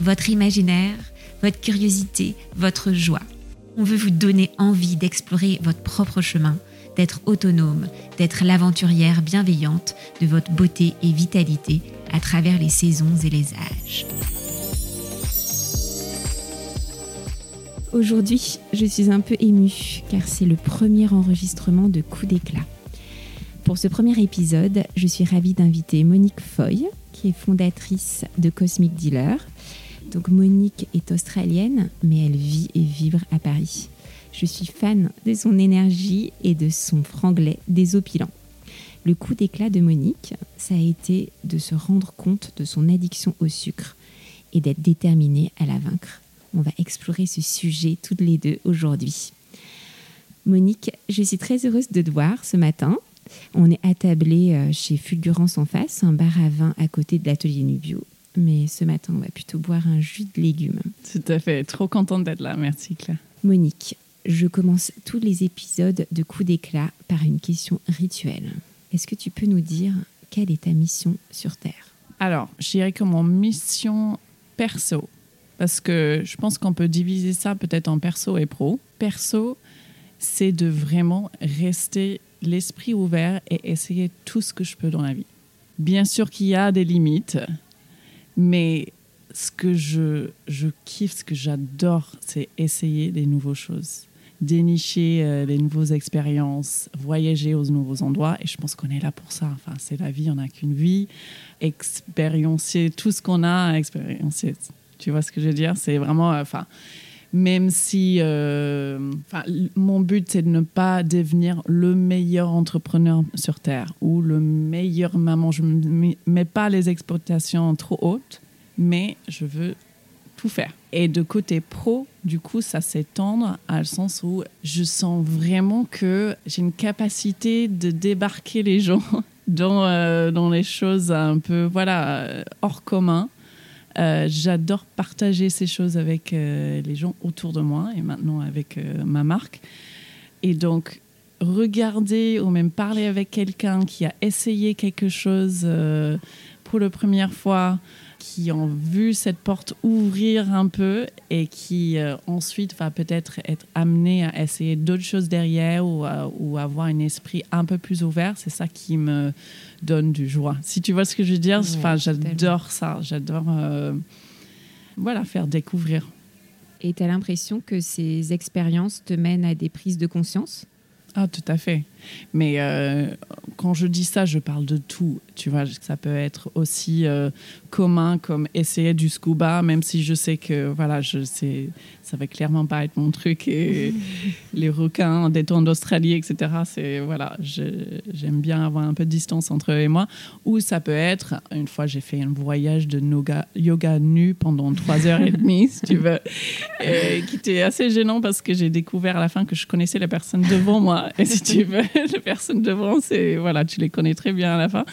votre imaginaire, votre curiosité, votre joie. On veut vous donner envie d'explorer votre propre chemin, d'être autonome, d'être l'aventurière bienveillante de votre beauté et vitalité à travers les saisons et les âges. Aujourd'hui, je suis un peu émue car c'est le premier enregistrement de Coup d'éclat. Pour ce premier épisode, je suis ravie d'inviter Monique Foy, qui est fondatrice de Cosmic Dealer. Donc Monique est australienne, mais elle vit et vibre à Paris. Je suis fan de son énergie et de son franglais désopilant. Le coup d'éclat de Monique, ça a été de se rendre compte de son addiction au sucre et d'être déterminée à la vaincre. On va explorer ce sujet toutes les deux aujourd'hui. Monique, je suis très heureuse de te voir ce matin. On est attablé euh, chez Fulgurance en face, un bar à vin à côté de l'atelier Nubio. Mais ce matin, on va plutôt boire un jus de légumes. Tout à fait. Trop contente d'être là. Merci Claire. Monique, je commence tous les épisodes de Coup d'éclat par une question rituelle. Est-ce que tu peux nous dire quelle est ta mission sur Terre? Alors, je dirais que mon mission perso, parce que je pense qu'on peut diviser ça peut-être en perso et pro. Perso, c'est de vraiment rester l'esprit ouvert et essayer tout ce que je peux dans la vie. Bien sûr qu'il y a des limites, mais ce que je, je kiffe, ce que j'adore, c'est essayer des nouvelles choses, dénicher euh, des nouvelles expériences, voyager aux nouveaux endroits. Et je pense qu'on est là pour ça. Enfin, c'est la vie, on n'a qu'une vie. Expériencer tout ce qu'on a à. Tu vois ce que je veux dire? C'est vraiment. euh, même si euh, mon but c'est de ne pas devenir le meilleur entrepreneur sur terre ou le meilleur maman. Je ne mets pas les exploitations trop hautes mais je veux tout faire. Et de côté pro du coup ça s'étendre à le sens où je sens vraiment que j'ai une capacité de débarquer les gens dans, euh, dans les choses un peu voilà euh, hors commun euh, J'adore partager ces choses avec euh, les gens autour de moi et maintenant avec euh, ma marque. Et donc, regarder ou même parler avec quelqu'un qui a essayé quelque chose pour la première fois, qui ont vu cette porte ouvrir un peu et qui euh, ensuite va peut-être être amené à essayer d'autres choses derrière ou, à- ou avoir un esprit un peu plus ouvert, c'est ça qui me donne du joie. Si tu vois ce que je veux dire, Ouais, j'adore ça, j'adore euh, voilà, faire découvrir. Et tu as l'impression que ces expériences te mènent à des prises de conscience? Ah, tout à fait. Mais euh, quand je dis ça, je parle de tout. Tu vois, ça peut être aussi euh, commun comme essayer du scuba, même si je sais que voilà, je sais, ça va clairement pas être mon truc. Et les requins, des temps d'Australie, etc. C'est voilà, j'aime bien avoir un peu de distance entre eux et moi. Ou ça peut être, une fois, j'ai fait un voyage de yoga, yoga nu pendant trois heures et demie, si tu veux, et qui était assez gênant parce que j'ai découvert à la fin que je connaissais la personne devant moi. Et si tu veux, les personnes devant, c'est voilà, tu les connais très bien à la fin.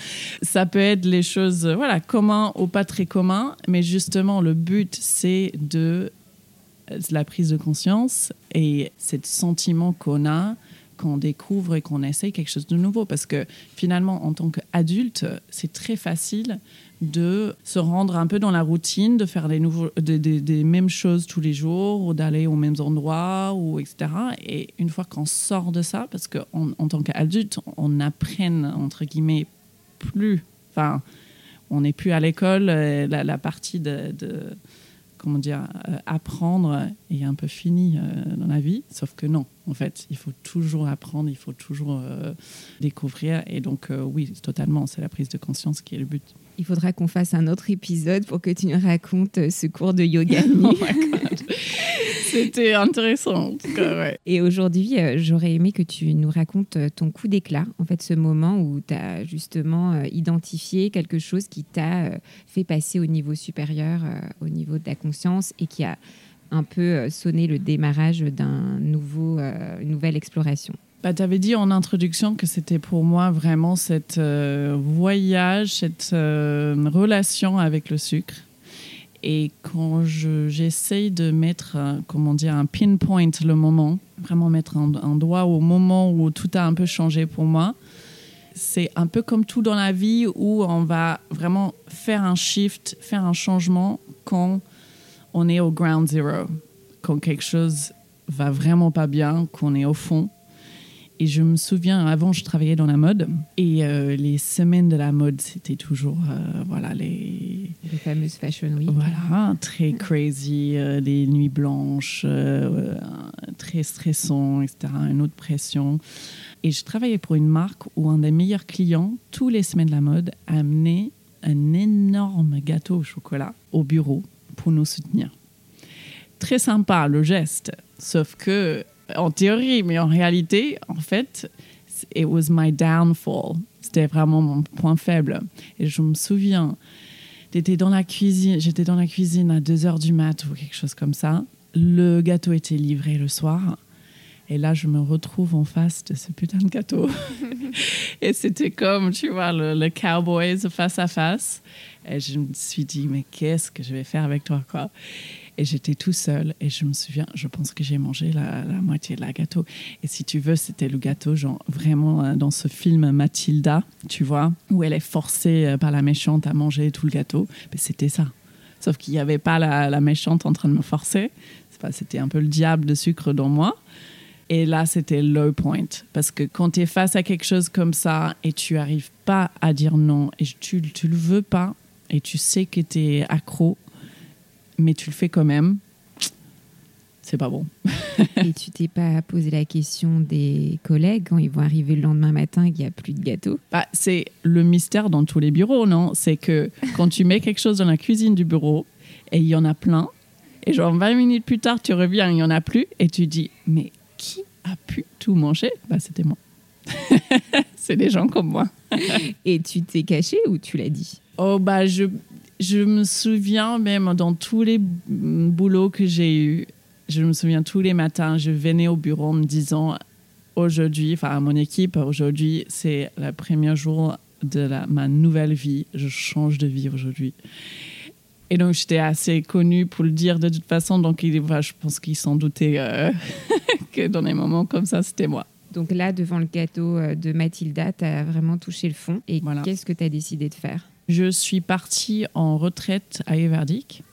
Ça peut être les choses, voilà, communs ou pas très communs, mais justement, le but, c'est de euh, la prise de conscience et ce sentiment qu'on a quand on découvre et qu'on essaye quelque chose de nouveau. Parce que finalement, en tant qu'adulte, c'est très facile de se rendre un peu dans la routine, de faire des, mêmes choses tous les jours, ou d'aller aux mêmes endroits, ou etc. Et une fois qu'on sort de ça, parce qu'en en tant qu'adulte, on apprenne, entre guillemets, plus. Enfin, on n'est plus à l'école, euh, la, partie de, comment dire, euh, apprendre est un peu finie euh, dans la vie. Sauf que non, en fait, il faut toujours apprendre, il faut toujours euh, découvrir. Et donc, oui, totalement, c'est la prise de conscience qui est le but. Il faudra qu'on fasse un autre épisode pour que tu nous racontes euh, ce cours de yoga. oh C'était intéressant, en tout cas, ouais. Et aujourd'hui, euh, j'aurais aimé que tu nous racontes euh, ton coup d'éclat, en fait, ce moment où tu as justement identifié quelque chose qui t'a fait passer au niveau supérieur, au niveau de ta conscience et qui a un peu sonné le démarrage d'un nouveau, une nouvelle exploration. Bah, tu avais dit en introduction que c'était pour moi vraiment cette euh, voyage, cette euh, relation avec le sucre. Et quand j'essaye de mettre, comment dire, un pinpoint le moment, vraiment mettre un, un, doigt au moment où tout a un peu changé pour moi, c'est un peu comme tout dans la vie où on va vraiment faire un shift, faire un changement quand on est au ground zero, quand quelque chose va vraiment pas bien, qu'on est au fond et je me souviens, avant, je travaillais dans la mode. Et euh, les semaines de la mode, c'était toujours, euh, voilà, les... Les fameuses Fashion Week. Voilà, très crazy, euh, des nuits blanches, très stressant, etc. Une autre pression. Et je travaillais pour une marque où un des meilleurs clients, tous les semaines de la mode, amenait un énorme gâteau au chocolat au bureau pour nous soutenir. Très sympa le geste, sauf que en théorie, mais en réalité, en fait, it was my downfall. C'était vraiment mon point faible. Et je me souviens, j'étais dans la cuisine, j'étais dans la cuisine à 2 heures du mat ou quelque chose comme ça. Le gâteau était livré le soir. Et là, je me retrouve en face de ce putain de gâteau. et c'était comme, tu vois, le, le, Cowboys face à face. Et je me suis dit, mais qu'est-ce que je vais faire avec toi, quoi? Et j'étais tout seul. Et je me souviens, je pense que j'ai mangé la, moitié de la gâteau. Et si tu veux, c'était le gâteau, genre vraiment euh, dans ce film Mathilda, tu vois, où elle est forcée euh, par la méchante à manger tout le gâteau. Mais c'était ça. Sauf qu'il n'y avait pas la, méchante en train de me forcer. C'était un peu le diable de sucre dans moi. Et là, c'était low point. Parce que quand tu es face à quelque chose comme ça et tu n'arrives pas à dire non et tu ne le veux pas et tu sais que tu es accro, mais tu le fais quand même, c'est pas bon. et tu t'es pas posé la question des collègues quand ils vont arriver le lendemain matin et qu'il n'y a plus de gâteau bah, C'est le mystère dans tous les bureaux, non? C'est que quand tu mets quelque chose dans la cuisine du bureau et il y en a plein, et genre 20 minutes plus tard, tu reviens, il n'y en a plus, et tu dis, mais qui a pu tout manger? Bah, C'était moi. c'est des gens comme moi. et tu t'es caché ou tu l'as dit? Oh, bah, je, je me souviens même dans tous les boulots que j'ai eus, je me souviens tous les matins, je venais au bureau en me disant aujourd'hui, enfin à mon équipe, aujourd'hui c'est le premier jour de ma nouvelle vie, je change de vie aujourd'hui. Et donc j'étais assez connue pour le dire de toute façon, donc il, je pense qu'ils s'en doutaient euh, que dans des moments comme ça, c'était moi. Donc là, devant le gâteau euh, de Mathilda, tu as vraiment touché le fond. Et qu'est-ce que tu as décidé de faire? Je suis partie en retraite à Everdick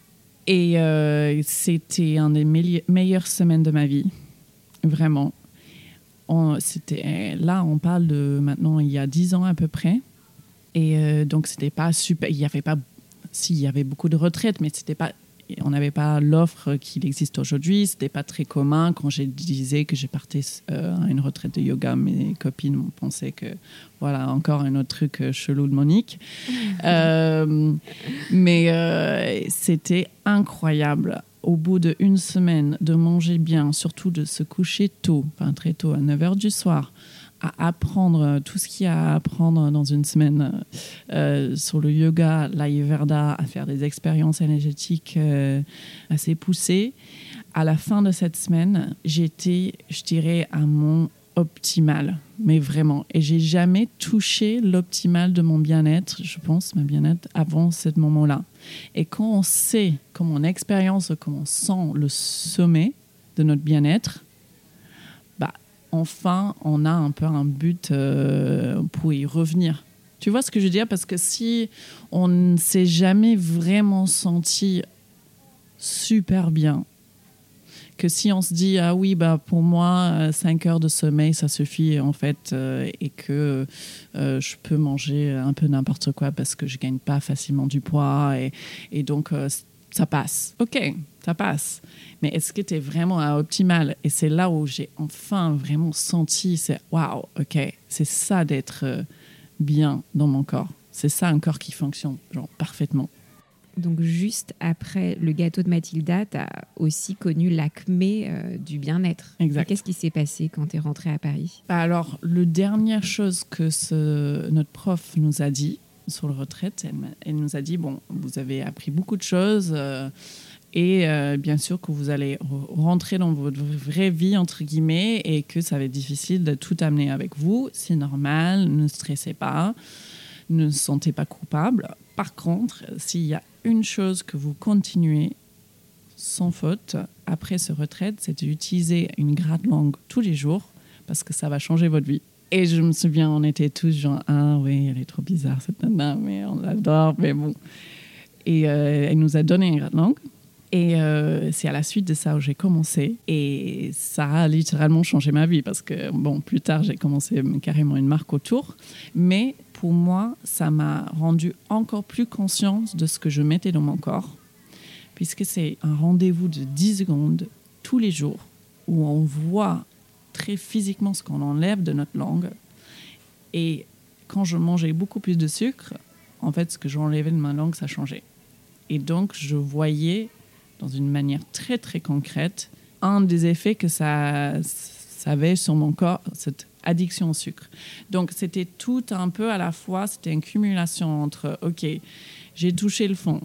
et euh, c'était une des meilleures semaines de ma vie, vraiment. C'était là, on parle de maintenant il y a dix ans à peu près, et euh, donc c'était pas super. Il y avait pas, si y avait beaucoup de retraites, mais c'était pas on n'avait pas l'offre qu'il existe aujourd'hui. C'était pas très commun. Quand je disais que j'ai partais euh, à une retraite de yoga, mes copines pensaient que voilà encore un autre truc euh, chelou de Monique. Euh, mais c'était incroyable. Au bout d'une semaine, de manger bien, surtout de se coucher tôt, enfin très tôt, à 9 h du soir, à apprendre tout ce qu'il y a à apprendre dans une semaine euh, sur le yoga, l'ayurveda, à faire des expériences énergétiques euh, assez poussées. À la fin de cette semaine, j'étais, je dirais, à mon optimal, mais vraiment. Et j'ai jamais touché l'optimal de mon bien-être, je pense, mon bien-être, avant ce moment-là. Et quand on sait, comme on expérience, comment on sent le sommet de notre bien-être, enfin, on a un peu un but euh, pour y revenir. Tu vois ce que je veux dire? Parce que si on ne s'est jamais vraiment senti super bien, que si on se dit ah oui bah pour moi 5 heures de sommeil ça suffit en fait euh, et que euh, je peux manger un peu n'importe quoi parce que je gagne pas facilement du poids et donc ça passe. Ok ça passe mais est-ce que tu es vraiment à optimal? Et c'est là où j'ai enfin vraiment senti, c'est waouh, ok, c'est ça d'être euh, bien dans mon corps. C'est ça un corps qui fonctionne genre parfaitement. Donc juste après le gâteau de Mathilda, tu as aussi connu l'acmé euh, du bien-être. Exact. Qu'est-ce qui s'est passé quand tu es rentrée à Paris? Bah alors, la dernière chose que ce, notre prof nous a dit sur le retraite, elle nous a dit, bon, vous avez appris beaucoup de choses euh, et euh, bien sûr que vous allez re- rentrer dans votre vraie vie, entre guillemets, et que ça va être difficile de tout amener avec vous. C'est normal, ne stressez pas, ne vous sentez pas coupable. Par contre, s'il y a une chose que vous continuez sans faute après ce retraite, c'est d'utiliser une gratte langue tous les jours parce que ça va changer votre vie. Et je me souviens, on était tous genre, ah oui, elle est trop bizarre cette nana, mais on l'adore, mais bon. Et euh, elle nous a donné une gratte langue. Et euh, c'est à la suite de ça où j'ai commencé. Et ça a littéralement changé ma vie parce que, bon, plus tard, j'ai commencé carrément une marque autour. Mais pour moi, ça m'a rendu encore plus conscience de ce que je mettais dans mon corps. Puisque c'est un rendez-vous de 10 secondes tous les jours où on voit très physiquement ce qu'on enlève de notre langue. Et quand je mangeais beaucoup plus de sucre, en fait, ce que j'enlevais de ma langue, ça changeait. Et donc, je voyais dans une manière très, très concrète un des effets que ça, avait sur mon corps, cette addiction au sucre. Donc, c'était tout un peu à la fois, c'était une cumulation entre, OK, j'ai touché le fond,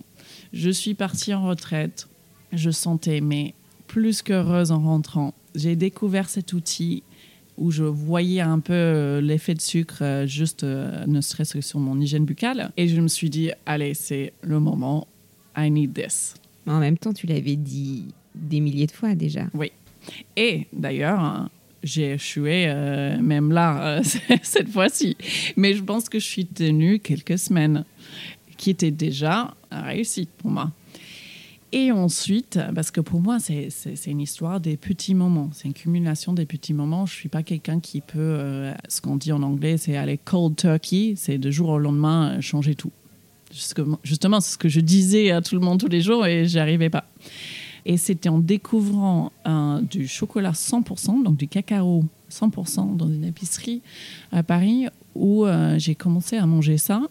je suis partie en retraite, je sentais, mais plus qu'heureuse en rentrant. J'ai découvert cet outil où je voyais un peu euh, l'effet de sucre, euh, juste euh, ne serait-ce que sur mon hygiène buccale. Et je me suis dit, allez, c'est le moment, I need this. Mais En même temps, tu l'avais dit des milliers de fois déjà. Et d'ailleurs, hein, j'ai échoué euh, même là, euh, cette fois-ci. Mais je pense que je suis tenue quelques semaines, qui était déjà réussite pour moi. Et ensuite, parce que pour moi, c'est une histoire des petits moments. C'est une cumulation des petits moments. Je ne suis pas quelqu'un qui peut, euh, ce qu'on dit en anglais, c'est aller cold turkey, c'est de jour au lendemain changer tout. Justement, c'est ce que je disais à tout le monde tous les jours et j'y arrivais pas. Et c'était en découvrant du chocolat 100%, donc du cacao 100% dans une épicerie à Paris, où euh, j'ai commencé à manger ça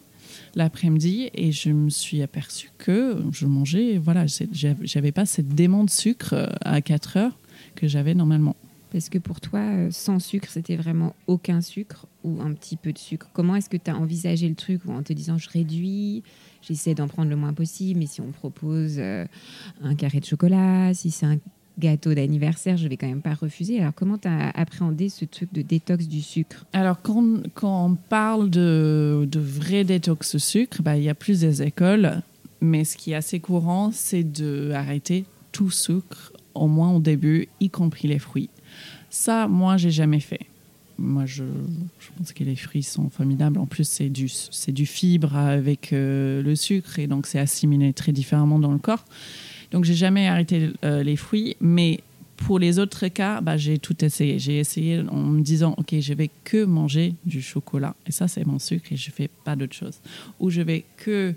l'après-midi et je me suis aperçue que je mangeais, voilà, j'avais pas cette dément de sucre euh, à 4 heures que j'avais normalement. Parce que pour toi, euh, sans sucre, c'était vraiment aucun sucre ou un petit peu de sucre. Comment est-ce que tu as envisagé le truc en te disant je réduis, j'essaie d'en prendre le moins possible, mais si on propose euh, un carré de chocolat, si c'est un gâteau d'anniversaire, je vais quand même pas refuser. Alors comment tu as appréhendé ce truc de détox du sucre? Alors, quand, on parle de, vrai détox sucre, bah, il y a plusieurs écoles, mais ce qui est assez courant, c'est d'arrêter tout sucre, au moins au début, y compris les fruits. Ça, moi, j'ai jamais fait. Moi, je, pense que les fruits sont formidables. En plus, c'est du, c'est du fibre avec euh, le sucre et donc c'est assimilé très différemment dans le corps. Donc, j'ai jamais arrêté euh, les fruits, mais pour les autres cas, bah, j'ai tout essayé. J'ai essayé en me disant, OK, je vais que manger du chocolat. Et ça, c'est mon sucre et je fais pas d'autre chose. Ou je vais que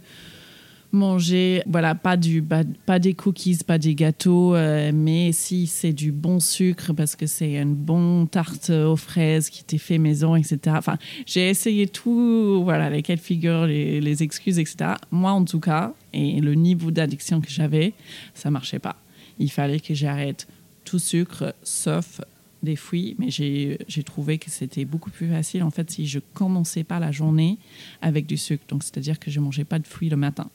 manger, voilà, pas, du, pas, des cookies, pas des gâteaux, euh, mais si c'est du bon sucre parce que c'est une bonne tarte aux fraises qui était fait maison, etc. Enfin, j'ai essayé tout, voilà, les cas de figure, les, excuses, etc. Moi, en tout cas, et le niveau d'addiction que j'avais, ça marchait pas. Il fallait que j'arrête tout sucre, sauf des fruits, mais j'ai j'ai trouvé que c'était beaucoup plus facile en fait si je commençais pas la journée avec du sucre. Donc c'est-à-dire que je mangeais pas de fruits le matin.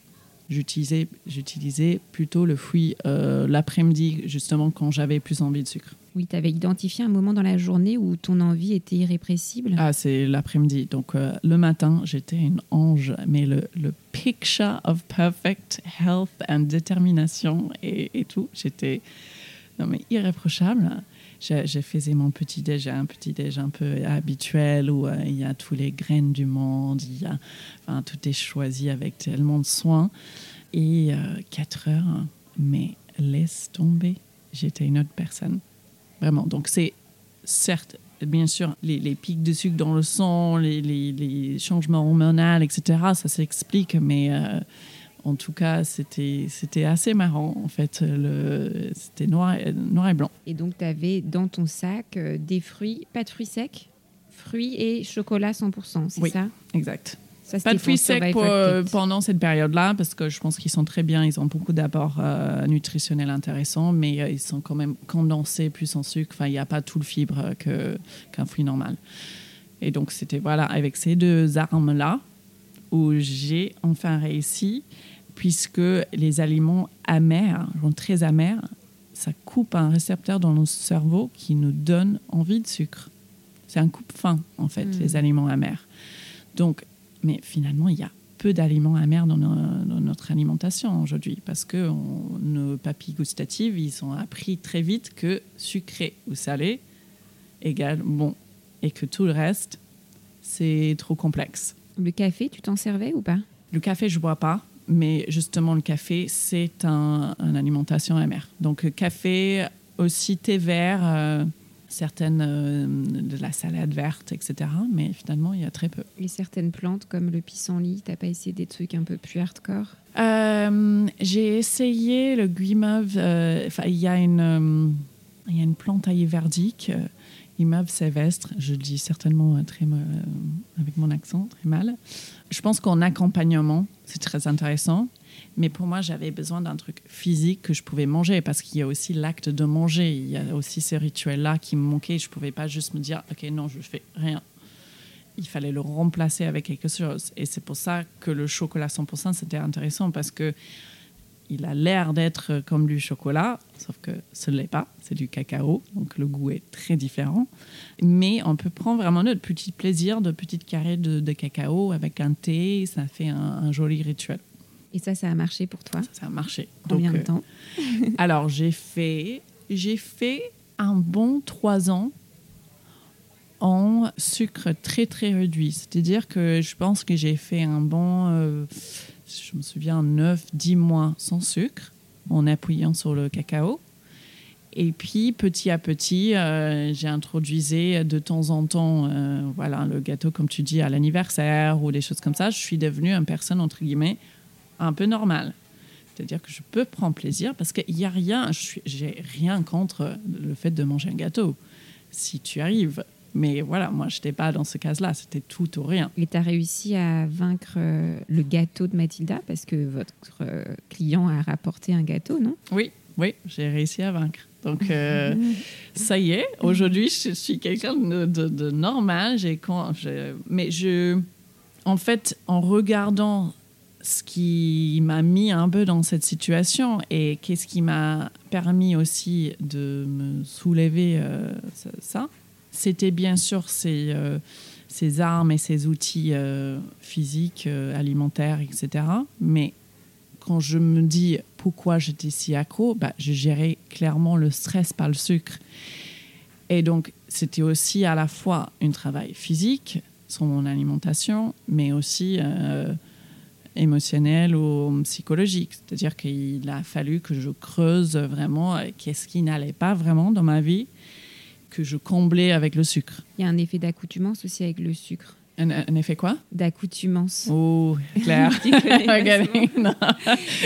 J'utilisais j'utilisais plutôt le fruit euh, l'après-midi justement quand j'avais plus envie de sucre. Oui, tu avais identifié un moment dans la journée où ton envie était irrépressible? Ah c'est l'après-midi. Donc euh, le matin j'étais une ange, mais le, le picture of perfect health and détermination et, et tout, j'étais non mais irréprochable. Je, faisais mon petit déj, un petit déj un peu habituel où euh, il y a tous les graines du monde, il y a, enfin, tout est choisi avec tellement de soin. Et 4 heures, mais laisse tomber, j'étais une autre personne. Vraiment. Donc c'est certes, bien sûr, les, pics de sucre dans le sang, les, les- les changements hormonaux, etc., ça s'explique, mais euh, en tout cas, c'était assez marrant, en fait. C'était noir, et- noir et blanc. Et donc, tu avais dans ton sac euh, des fruits, pas de fruits secs, fruits et chocolat 100%, c'est Oui. ça? Exact. Ça, Pas de fruits secs pour, pendant cette période-là, parce que je pense qu'ils sont très bien. Ils ont beaucoup d'apports euh, nutritionnels intéressants, mais euh, ils sont quand même condensés, plus en sucre. Enfin, il n'y a pas tout le fibre qu'un fruit normal. Et donc, c'était voilà, avec ces deux armes-là où j'ai enfin réussi, puisque les aliments amers, très amers, ça coupe un récepteur dans notre cerveau qui nous donne envie de sucre. C'est un coupe-faim, en fait, Mm. les aliments amers. Donc, mais finalement, il y a peu d'aliments amers dans, no- dans notre alimentation aujourd'hui parce que on- nos papilles gustatives, ils ont appris très vite que sucré ou salé égale bon et que tout le reste, c'est trop complexe. Le café, tu t'en servais ou pas? Le café, je bois pas, mais justement, le café, c'est un, une alimentation amère. Donc, le café, aussi thé vert, euh, certaines euh, de la salade verte, etc. Mais finalement, il y a très peu. Et certaines plantes comme le pissenlit, t'as pas essayé des trucs un peu plus hardcore? Euh, j'ai essayé le guimauve. euh, il y a une, euh, il y a une plante ayurvédique, guimauve sylvestre. Je le dis certainement euh, très, euh, avec mon accent, très mal. Je pense qu'en accompagnement, c'est très intéressant. Mais pour moi, j'avais besoin d'un truc physique que je pouvais manger parce qu'il y a aussi l'acte de manger. Il y a aussi ces rituels-là qui me manquaient. Je ne pouvais pas juste me dire, OK, non, je fais rien. Il fallait le remplacer avec quelque chose. Et c'est pour ça que le chocolat 100%, c'était intéressant parce que il a l'air d'être comme du chocolat, sauf que ce ne l'est pas. C'est du cacao, donc le goût est très différent. Mais on peut prendre vraiment notre petit plaisir de petites carrés de, de cacao avec un thé. Ça fait un, un joli rituel. Et ça, ça a marché pour toi? Ça, ça a marché. Combien Donc, de euh, temps alors, j'ai fait, j'ai fait un bon trois ans en sucre très, très réduit. C'est-à-dire que je pense que j'ai fait un bon, euh, je me souviens, 9, 10 mois sans sucre, en appuyant sur le cacao. Et puis, petit à petit, euh, j'ai introduisé de temps en temps euh, voilà, le gâteau, comme tu dis, à l'anniversaire ou des choses comme ça. Je suis devenue une personne, entre guillemets, un peu normale. C'est-à-dire que je peux prendre plaisir parce qu'il n'y a rien, j'ai rien contre le fait de manger un gâteau, si tu arrives. Mais voilà, moi, je n'étais pas dans ce cas-là, c'était tout ou rien. Et tu as réussi à vaincre euh, le gâteau de Mathilda parce que votre euh, client a rapporté un gâteau, non? Oui, oui, j'ai réussi à vaincre. Donc, euh, ça y est, aujourd'hui, je suis quelqu'un de, de- de normal. J'ai con- je- mais je, en fait, en regardant ce qui m'a mis un peu dans cette situation et qu'est-ce qui m'a permis aussi de me soulever euh, ça, c'était bien sûr euh, ces armes et ces outils euh, physiques, euh, alimentaires, etc. Mais quand je me dis pourquoi j'étais si accro, bah, je gérais clairement le stress par le sucre. Et donc, c'était aussi à la fois un travail physique sur mon alimentation, mais aussi émotionnel ou psychologique. C'est-à-dire qu'il a fallu que je creuse vraiment qu'est-ce qui n'allait pas vraiment dans ma vie, que je comblais avec le sucre. Il y a un effet d'accoutumance aussi avec le sucre. Un, un effet quoi? D'accoutumance. Oh, Claire. Non.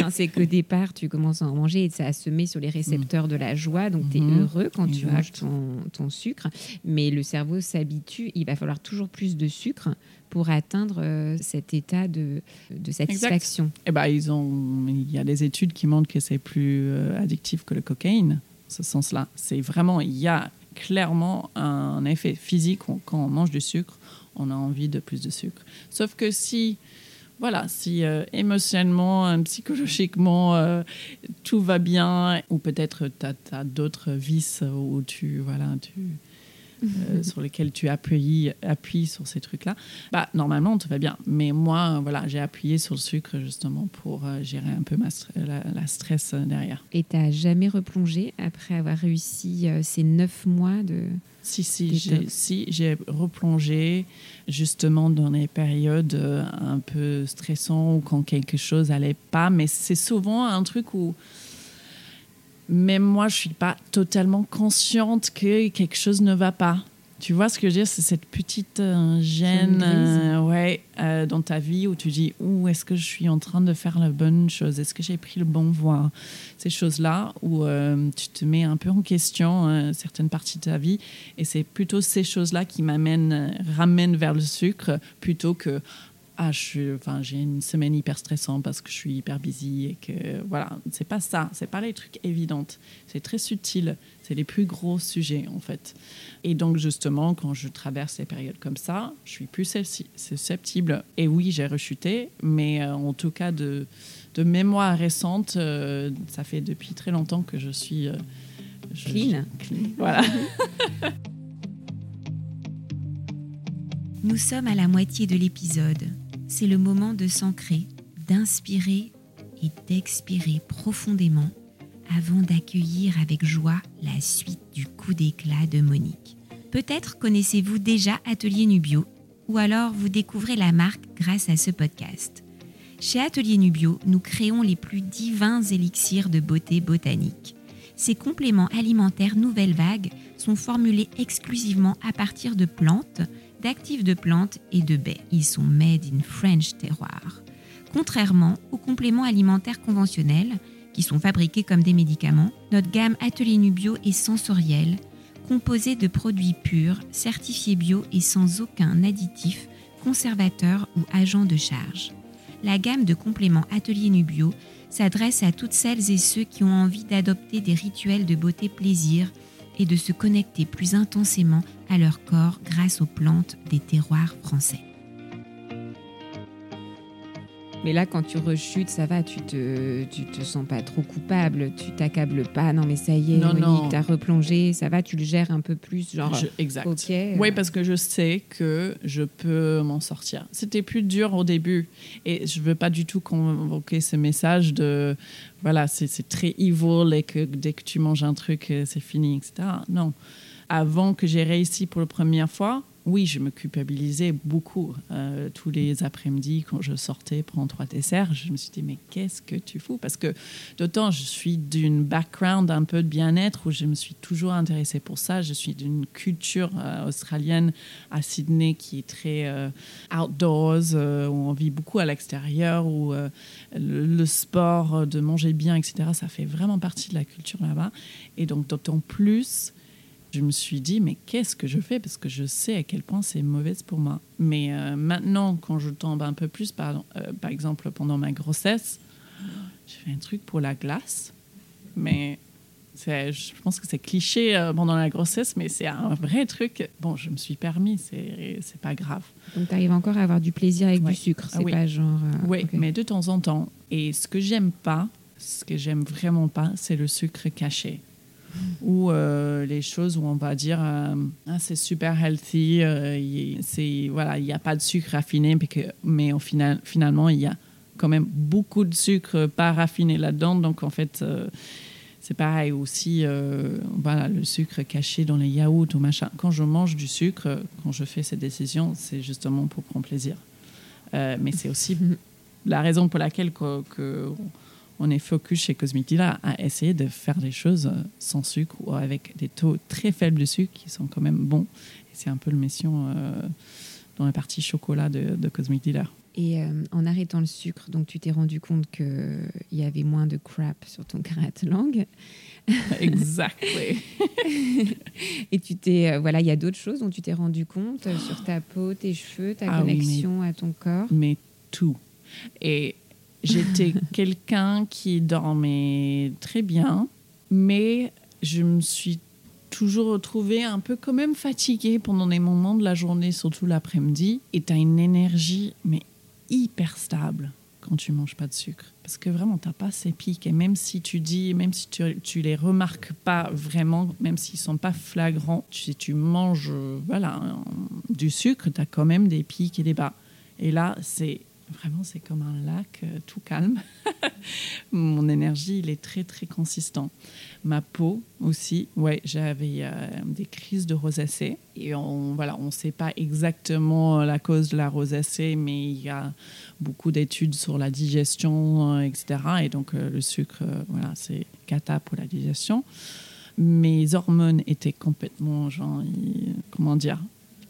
Non, c'est qu'au départ, tu commences à en manger et ça a semé sur les récepteurs de la joie. Donc, tu es Mhm. heureux quand tu as Exact. ton, ton sucre. Mais le cerveau s'habitue. Il va falloir toujours plus de sucre pour atteindre euh, cet état de, de satisfaction. Eh ben, ils ont, il y a des études qui montrent que c'est plus euh, addictif que le cocaïne, ce sens-là. C'est vraiment, il y a clairement un effet physique. Quand on mange du sucre, on a envie de plus de sucre. Sauf que si, voilà, si euh, émotionnellement, euh, psychologiquement, euh, tout va bien, ou peut-être tu as, d'autres vices où tu, voilà, tu, euh, sur lesquels tu appuies, appuies sur ces trucs-là, bah, normalement, tout va bien. Mais moi, voilà, j'ai appuyé sur le sucre justement pour euh, gérer un peu ma la, la stress euh, derrière. Et tu jamais replongé après avoir réussi ces neuf mois de. Si, si, j'ai, si, j'ai replongé justement dans les périodes un peu stressantes ou quand quelque chose allait pas, mais c'est souvent un truc où même moi, je suis pas totalement consciente que quelque chose ne va pas. Tu vois ce que je veux dire? C'est cette petite euh, gêne euh, ouais, euh, dans ta vie où tu dis où est-ce que je suis en train de faire la bonne chose? Est-ce que j'ai pris le bon voie Ces choses-là où tu te mets un peu en question certaines parties de ta vie. Et c'est plutôt ces choses-là qui m'amènent, ramènent vers le sucre plutôt que ah, je enfin, j'ai une semaine hyper stressante parce que je suis hyper busy et que voilà, c'est pas ça, c'est pas les trucs évidents, c'est très subtil, c'est les plus gros sujets en fait. Et donc justement, quand je traverse les périodes comme ça, je suis plus susceptible. Et oui, j'ai rechuté, mais euh, en tout cas de, de mémoire récente, euh, ça fait depuis très longtemps que je suis euh, clean. clean. Voilà. Nous sommes à la moitié de l'épisode c'est le moment de s'ancrer, d'inspirer et d'expirer profondément avant d'accueillir avec joie la suite du coup d'éclat de Monique. Peut-être connaissez-vous déjà Atelier Nubio ou alors vous découvrez la marque grâce à ce podcast. Chez Atelier Nubio, nous créons les plus divins élixirs de beauté botanique. Ces compléments alimentaires nouvelle vague sont formulés exclusivement à partir de plantes d'actifs de plantes et de baies. Ils sont made in French terroir. Contrairement aux compléments alimentaires conventionnels, qui sont fabriqués comme des médicaments, notre gamme Atelier Nubio est sensorielle, composée de produits purs, certifiés bio et sans aucun additif, conservateur ou agent de charge. La gamme de compléments Atelier Nubio s'adresse à toutes celles et ceux qui ont envie d'adopter des rituels de beauté plaisir et de se connecter plus intensément à leur corps grâce aux plantes des terroirs français. Mais là, quand tu rechutes, ça va, tu te, tu te sens pas trop coupable, tu t'accables pas. Non, mais ça y est, Monique, t'as replongé, ça va, tu le gères un peu plus, genre. exact. Oui, parce que je sais que je peux m'en sortir. C'était plus dur au début, et je veux pas du tout convoquer ce message de, voilà, c'est très evil et que dès que tu manges un truc, c'est fini, etc. Non. Avant que j'ai réussi pour la première fois, oui, je me culpabilisais beaucoup. Euh, tous les après-midi, quand je sortais prendre trois desserts, je me suis dit, mais qu'est-ce que tu fous? Parce que d'autant, je suis d'une background un peu de bien-être où je me suis toujours intéressée pour ça. Je suis d'une culture euh, australienne à Sydney qui est très euh, outdoors, où on vit beaucoup à l'extérieur, où le, le, sport, de manger bien, etc., ça fait vraiment partie de la culture là-bas. Et donc, d'autant plus je me suis dit, mais qu'est-ce que je fais? Parce que je sais à quel point c'est mauvais pour moi. Mais euh, maintenant, quand je tombe un peu plus, par, euh, par exemple pendant ma grossesse, j'ai fait un truc pour la glace. Mais je pense que c'est cliché euh, pendant la grossesse, mais c'est un vrai truc. Bon, je me suis permis, c'est pas grave. Donc, tu arrives encore à avoir du plaisir avec du sucre, c'est ah oui. pas genre. oui, mais de temps en temps. Et ce que j'aime pas, ce que j'aime vraiment pas, c'est le sucre caché ou euh, les choses où on va dire euh, ah, c'est super healthy, euh, c'est voilà, il n'y a pas de sucre raffiné, mais, que, mais au final, finalement il y a quand même beaucoup de sucre pas raffiné là-dedans, donc en fait c'est pareil aussi, voilà, le sucre caché dans les yaourts ou machin. Quand je mange du sucre, quand je fais ces décisions, c'est justement pour prendre plaisir. mais c'est aussi la raison pour laquelle que, que on est focus chez Cosmetila à essayer de faire des choses sans sucre ou avec des taux très faibles de sucre qui sont quand même bons. c'est un peu le mission euh, dans la partie chocolat de, de Cosmetila. Et euh, en arrêtant le sucre, donc tu t'es rendu compte qu'il y avait moins de crap sur ton langue. Exactement. et tu t'es euh, voilà, il y a d'autres choses dont tu t'es rendu compte sur ta peau, tes cheveux, ta ah connexion à ton corps? Mais tout. Et J'étais quelqu'un qui dormait très bien, mais je me suis toujours retrouvée un peu quand même fatiguée pendant des moments de la journée, surtout l'après-midi. Et tu as une énergie, mais hyper stable quand tu manges pas de sucre. Parce que vraiment, tu n'as pas ces pics. Et même si tu dis, même si tu, tu les remarques pas vraiment, même s'ils sont pas flagrants, si tu manges voilà, du sucre, tu as quand même des pics et des bas. Et là, c'est Vraiment, c'est comme un lac euh, tout calme. Mon énergie, il est très, très consistant. Ma peau aussi, ouais, j'avais euh, des crises de rosacée. Et on voilà, on ne sait pas exactement la cause de la rosacée, mais il y a beaucoup d'études sur la digestion, euh, etc. Et donc, le sucre, voilà, c'est cata pour la digestion. Mes hormones étaient complètement, genre, comment dire,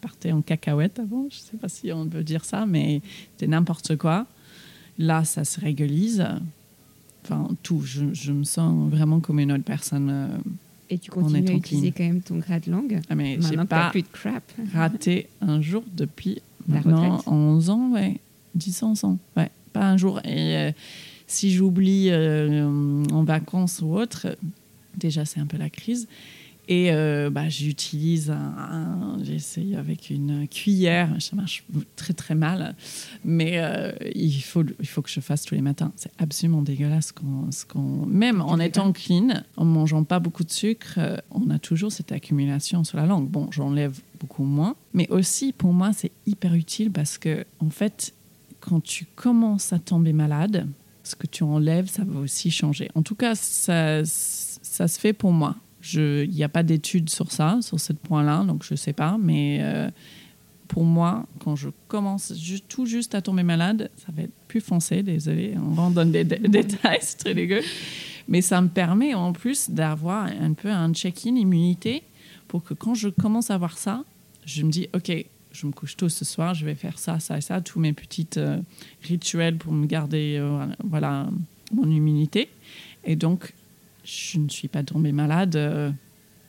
partait en cacahuète avant, je ne sais pas si on peut dire ça, mais c'était n'importe quoi. Là, ça se régulise. Enfin, tout. Je, me sens vraiment comme une autre personne. Euh, et tu continues à utiliser quand même ton de langue ah, mais Maintenant, pas plus de crap. raté un jour depuis maintenant 11 ans, ouais. 10 ans sans. Ouais, pas un jour. Et euh, si j'oublie euh, en vacances ou autre, déjà c'est un peu la crise. Et euh, bah, j'utilise un, j'essaye avec une cuillère, ça marche très très mal, mais euh, il, faut, il faut que je fasse tous les matins. C'est absolument dégueulasse. Ce qu'on, même en étant clean, en mangeant pas beaucoup de sucre, euh, on a toujours cette accumulation sur la langue. Bon, j'enlève beaucoup moins, mais aussi pour moi c'est hyper utile parce que en fait, quand tu commences à tomber malade, ce que tu enlèves, ça va aussi changer. En tout cas, ça, ça se fait pour moi il n'y a pas d'études sur ça, sur ce point-là, donc je ne sais pas. Mais euh, pour moi, quand je commence tout juste à tomber malade, ça va être plus foncé, désolé, on donne des, détails, c'est très dégueu. Mais ça me permet en plus d'avoir un peu un check-in immunité pour que quand je commence à voir ça, je me dis, OK, je me couche tôt ce soir, je vais faire ça, ça et ça, tous mes petits euh, rituels pour me garder euh, voilà, mon immunité. Et donc, je ne suis pas tombée malade euh,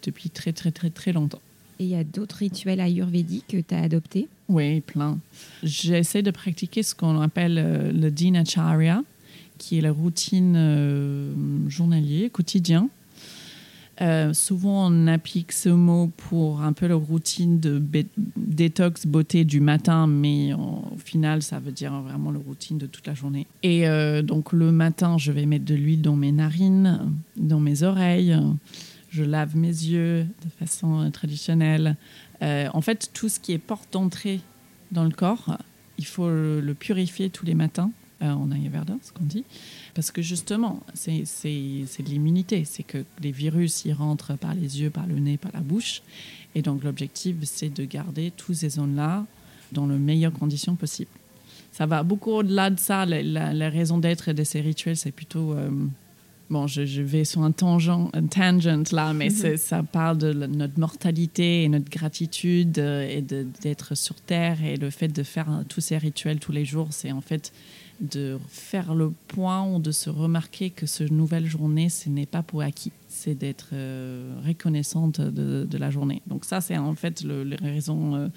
depuis très, très, très, très longtemps. Et il y a d'autres rituels ayurvédiques que tu as adoptés? Oui, plein. J'essaie de pratiquer ce qu'on appelle euh, le dinacharya, qui est la routine euh, journalière, quotidien, euh, souvent, on applique ce mot pour un peu la routine de détox beauté du matin, mais au final, ça veut dire vraiment la routine de toute la journée. Et euh, donc, le matin, je vais mettre de l'huile dans mes narines, dans mes oreilles. Je lave mes yeux de façon traditionnelle. Euh, en fait, tout ce qui est porte d'entrée dans le corps, il faut le purifier tous les matins en Ayurveda, ce qu'on dit. Parce que justement, c'est de l'immunité. C'est que les virus, ils rentrent par les yeux, par le nez, par la bouche. Et donc, l'objectif, c'est de garder toutes ces zones-là dans les meilleures conditions possibles. Ça va beaucoup au-delà de ça. La, raison d'être de ces rituels, c'est plutôt. Euh, bon, je, vais sur un tangent, un tangent là, mais mm-hmm. ça parle de notre mortalité et notre gratitude euh, et d'être sur Terre. Et le fait de faire tous ces rituels tous les jours, c'est en fait de faire le point ou de se remarquer que cette nouvelle journée, ce n'est pas pour acquis, c'est d'être euh, reconnaissante de, la journée. Donc ça, c'est en fait le, les raisons euh,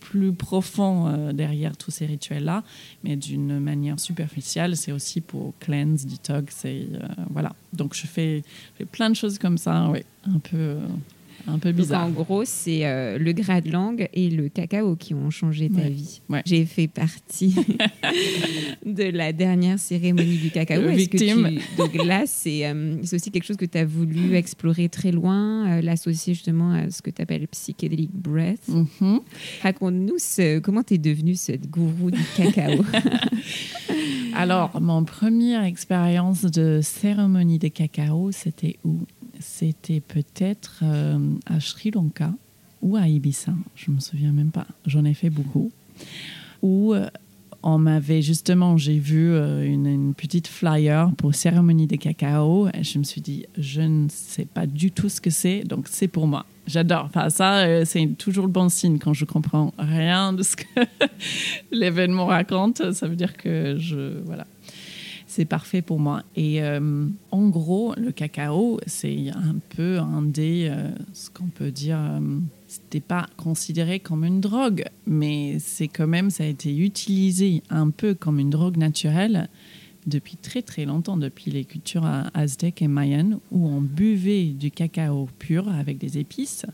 plus profondes euh, derrière tous ces rituels-là, mais d'une manière superficielle, c'est aussi pour cleanse, detox, et voilà. Donc je fais, je fais, plein de choses comme ça, oui, un peu un peu bizarre. en gros, c'est euh, le gras de langue et le cacao qui ont changé ta vie. J'ai fait partie de la dernière cérémonie du cacao. Victime. Donc là, euh, c'est aussi quelque chose que tu as voulu explorer très loin, euh, l'associer justement à ce que tu appelles psychedelic breath. Mm-hmm. Raconte-nous comment tu es devenue cette gourou du cacao? Alors, mon première expérience de cérémonie de cacao, c'était où? C'était peut-être euh, à Sri Lanka ou à Ibiza, je me souviens même pas. J'en ai fait beaucoup. Où euh, on m'avait justement, j'ai vu euh, une, petite flyer pour cérémonie de cacao. Et je me suis dit, je ne sais pas du tout ce que c'est, donc c'est pour moi. J'adore. Enfin, ça, c'est toujours le bon signe quand je comprends rien de ce que l'événement raconte. Ça veut dire que je, voilà, c'est parfait pour moi. Et euh, en gros, le cacao, c'est un peu un des, euh, ce qu'on peut dire, euh, c'était pas considéré comme une drogue, mais c'est quand même, ça a été utilisé un peu comme une drogue naturelle depuis très très longtemps, depuis les cultures aztèques et mayennes, où on buvait du cacao pur avec des épices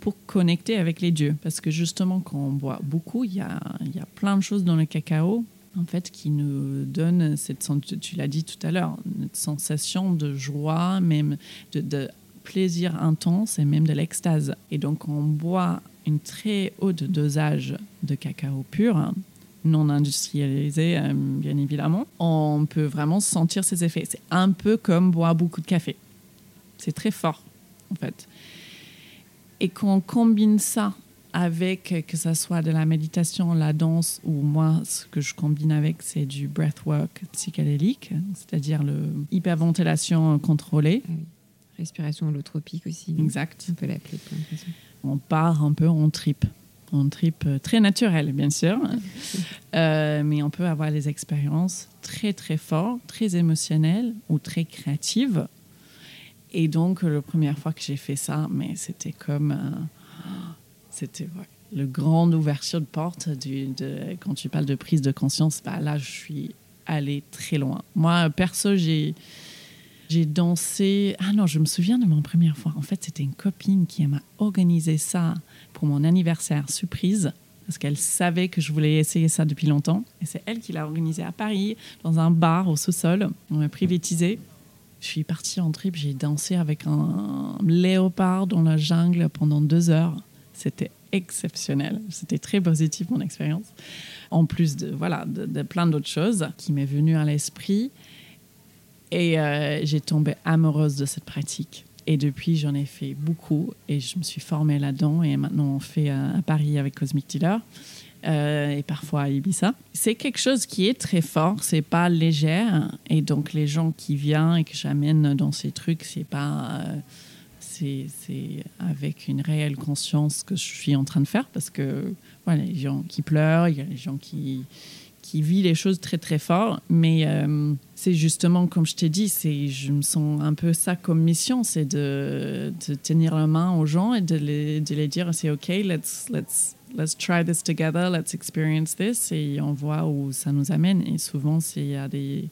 pour connecter avec les dieux. Parce que justement, quand on boit beaucoup, il y a, y a plein de choses dans le cacao en fait, qui nous donne cette, tu l'as dit tout à l'heure, une sensation de joie, même de, plaisir intense et même de l'extase. Et donc, on boit une très haute dosage de cacao pur, non industrialisé, euh, bien évidemment, on peut vraiment sentir ses effets. C'est un peu comme boire beaucoup de café. C'est très fort, en fait. Et qu'on combine ça avec que ce soit de la méditation, la danse, ou moi, ce que je combine avec, c'est du breathwork psychédélique, c'est-à-dire le hyperventilation contrôlée. Ah Respiration holotropique aussi. Exact. On peut l'appeler. On part un peu en trip. En trip euh, très naturel, bien sûr. Euh, mais on peut avoir des expériences très, très fortes, très émotionnelles ou très créatives. Et donc, la première fois que j'ai fait ça, mais c'était comme... C'était le grande ouverture de porte quand tu parles de prise de conscience, bah là, je suis allée très loin. Moi, perso, j'ai j'ai dansé. Ah non, je me souviens de mon première fois. En fait, c'était une copine qui m'a organisé ça pour mon anniversaire surprise parce qu'elle savait que je voulais essayer ça depuis longtemps. Et c'est elle qui l'a organisé à Paris, dans un bar au sous-sol. On m'a privatisé. Je suis partie en trip, j'ai dansé avec un léopard dans la jungle pendant deux heures. C'était exceptionnel. C'était très positif mon expérience. En plus de voilà de, plein d'autres choses qui m'est venu à l'esprit. Et euh, j'ai tombé amoureuse de cette pratique. Et depuis, j'en ai fait beaucoup et je me suis formée là-dedans. Et maintenant, on fait à, Paris avec Cosmic Dealer euh, et parfois à Ibiza. C'est quelque chose qui est très fort, c'est pas léger. Et donc, les gens qui viennent et que j'amène dans ces trucs, c'est pas. Euh, c'est avec une réelle conscience que je suis en train de faire parce que voilà, les gens qui pleurent, il y a les gens qui, qui vit les choses très très fort. Mais euh, c'est justement, comme je t'ai dit, c'est, je me sens un peu ça comme mission, c'est de, tenir la main aux gens et de les, de les dire, c'est OK, let's, let's, let's try this together, let's experience this. Et on voit où ça nous amène. Et souvent, y a des,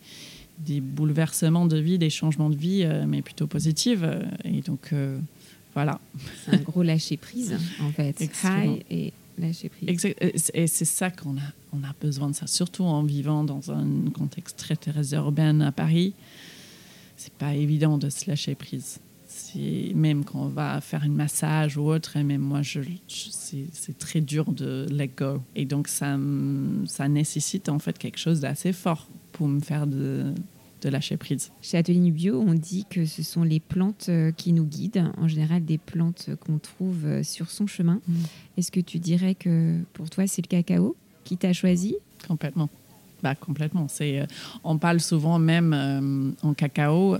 des bouleversements de vie, des changements de vie, euh, mais plutôt positifs. Et donc, euh, voilà. C'est un gros lâcher prise, en fait. High et et c'est ça qu'on a, on a besoin de ça, surtout en vivant dans un contexte très, très urbain à Paris. C'est pas évident de se lâcher prise. Même quand on va faire un massage ou autre, et même moi, je, c'est très dur de let go. Et donc, ça, ça nécessite en fait quelque chose d'assez fort pour me faire de, de lâcher prise. Chez Atelier Nubio, on dit que ce sont les plantes euh, qui nous guident, en général des plantes qu'on trouve euh, sur son chemin. Mm. Est-ce que tu dirais que pour toi, c'est le cacao qui t'a choisi? Complètement. Bah, complètement. C'est, euh, on parle souvent même en cacao,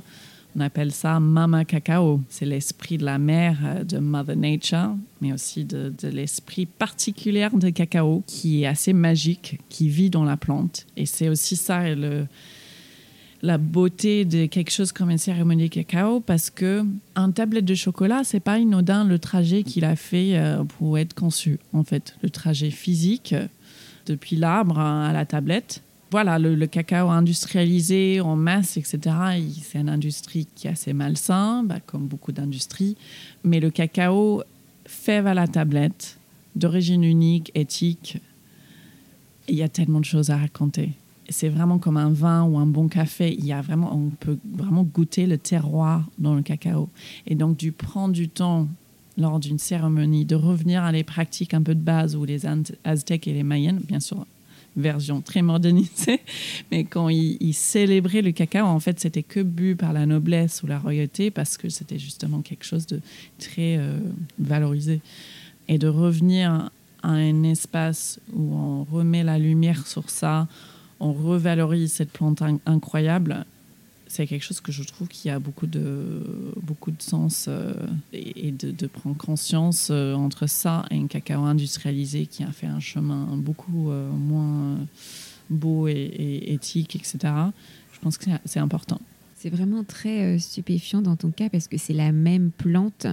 on appelle ça mama cacao. C'est l'esprit de la mère, de Mother Nature, mais aussi de, l'esprit particulier de cacao qui est assez magique, qui vit dans la plante. Et c'est aussi ça le la beauté de quelque chose comme une cérémonie cacao parce que un tablette de chocolat, c'est pas inodin le trajet qu'il a fait euh, pour être conçu. En fait, le trajet physique depuis l'arbre à la tablette. Voilà, le, cacao industrialisé en masse, etc. C'est une industrie qui est assez malsain, bah, comme beaucoup d'industries. Mais le cacao fait à la tablette, d'origine unique, éthique, il y a tellement de choses à raconter c'est vraiment comme un vin ou un bon café. Il y a vraiment, on peut vraiment goûter le terroir dans le cacao. Et donc, du prendre du temps lors d'une cérémonie, de revenir à les pratiques un peu de base où les Aztèques et les Mayens, bien sûr, version très modernisée, mais quand ils, célébraient le cacao, en fait, c'était que bu par la noblesse ou la royauté parce que c'était justement quelque chose de très euh, valorisé. Et de revenir à un espace où on remet la lumière sur ça, on revalorise cette plante incroyable, c'est quelque chose que je trouve qui a beaucoup de, beaucoup de sens euh, et, de, prendre conscience euh, entre ça et un cacao industrialisé qui a fait un chemin beaucoup euh, moins beau et, éthique, etc. Je pense que c'est important. C'est vraiment très stupéfiant dans ton cas parce que c'est la même plante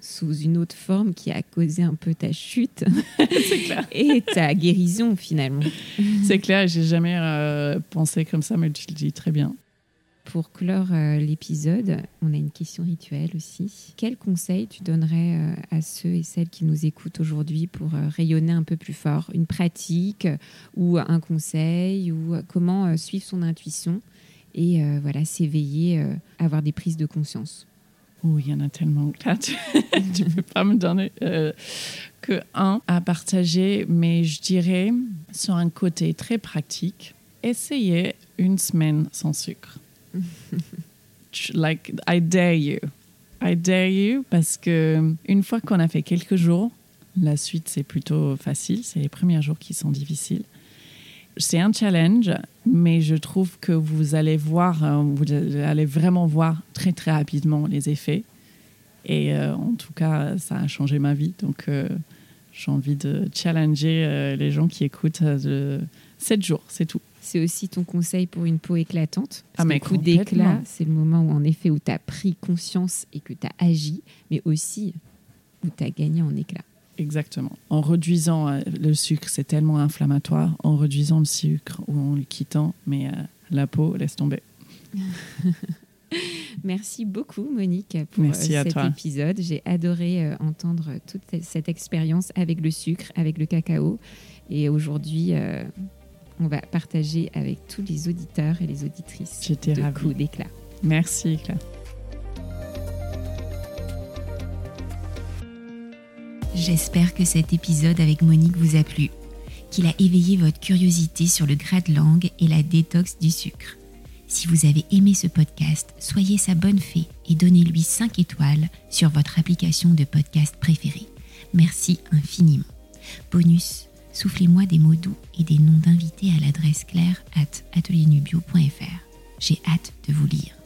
sous une autre forme qui a causé un peu ta chute et ta guérison finalement. C'est clair, j'ai jamais pensé comme ça, mais tu le dis très bien. Pour clore euh, l'épisode, on a une question rituelle aussi. Quel conseil tu donnerais euh, à ceux et celles qui nous écoutent aujourd'hui pour rayonner un peu plus fort? Une pratique ou un conseil ou comment suivre son intuition et voilà s'éveiller, avoir des prises de conscience? Oh, il y en a tellement que tu ne peux pas me donner euh, que un à partager, mais je dirais, sur un côté très pratique, essayez une semaine sans sucre. like, I dare you. I dare you parce que une fois qu'on a fait quelques jours, la suite c'est plutôt facile, c'est les premiers jours qui sont difficiles c'est un challenge, mais je trouve que vous allez voir, euh, vous allez vraiment voir très très rapidement les effets. Et euh, en tout cas, ça a changé ma vie. Donc, euh, j'ai envie de challenger les gens qui écoutent de 7 jours, c'est tout. C'est aussi ton conseil pour une peau éclatante. Parce ah, mais coup d'éclat, c'est le moment où, en effet, où tu as pris conscience et que tu as agi, mais aussi où tu as gagné en éclat. Exactement. En réduisant euh, le sucre, c'est tellement inflammatoire. En réduisant le sucre ou en le quittant, mais euh, la peau, laisse tomber. Merci beaucoup, Monique, pour Merci à cet épisode. J'ai adoré euh, entendre toute cette expérience avec le sucre, avec le cacao. Et aujourd'hui, euh, on va partager avec tous les auditeurs et les auditrices J'étais de ravie. coups d'éclat. Merci, Claire. J'espère que cet épisode avec Monique vous a plu, qu'il a éveillé votre curiosité sur le gras de langue et la détox du sucre. Si vous avez aimé ce podcast, soyez sa bonne fée et donnez-lui 5 étoiles sur votre application de podcast préférée. Merci infiniment. Bonus, soufflez-moi des mots doux et des noms d'invités à l'adresse claire at atelierNubio.fr. J'ai hâte de vous lire.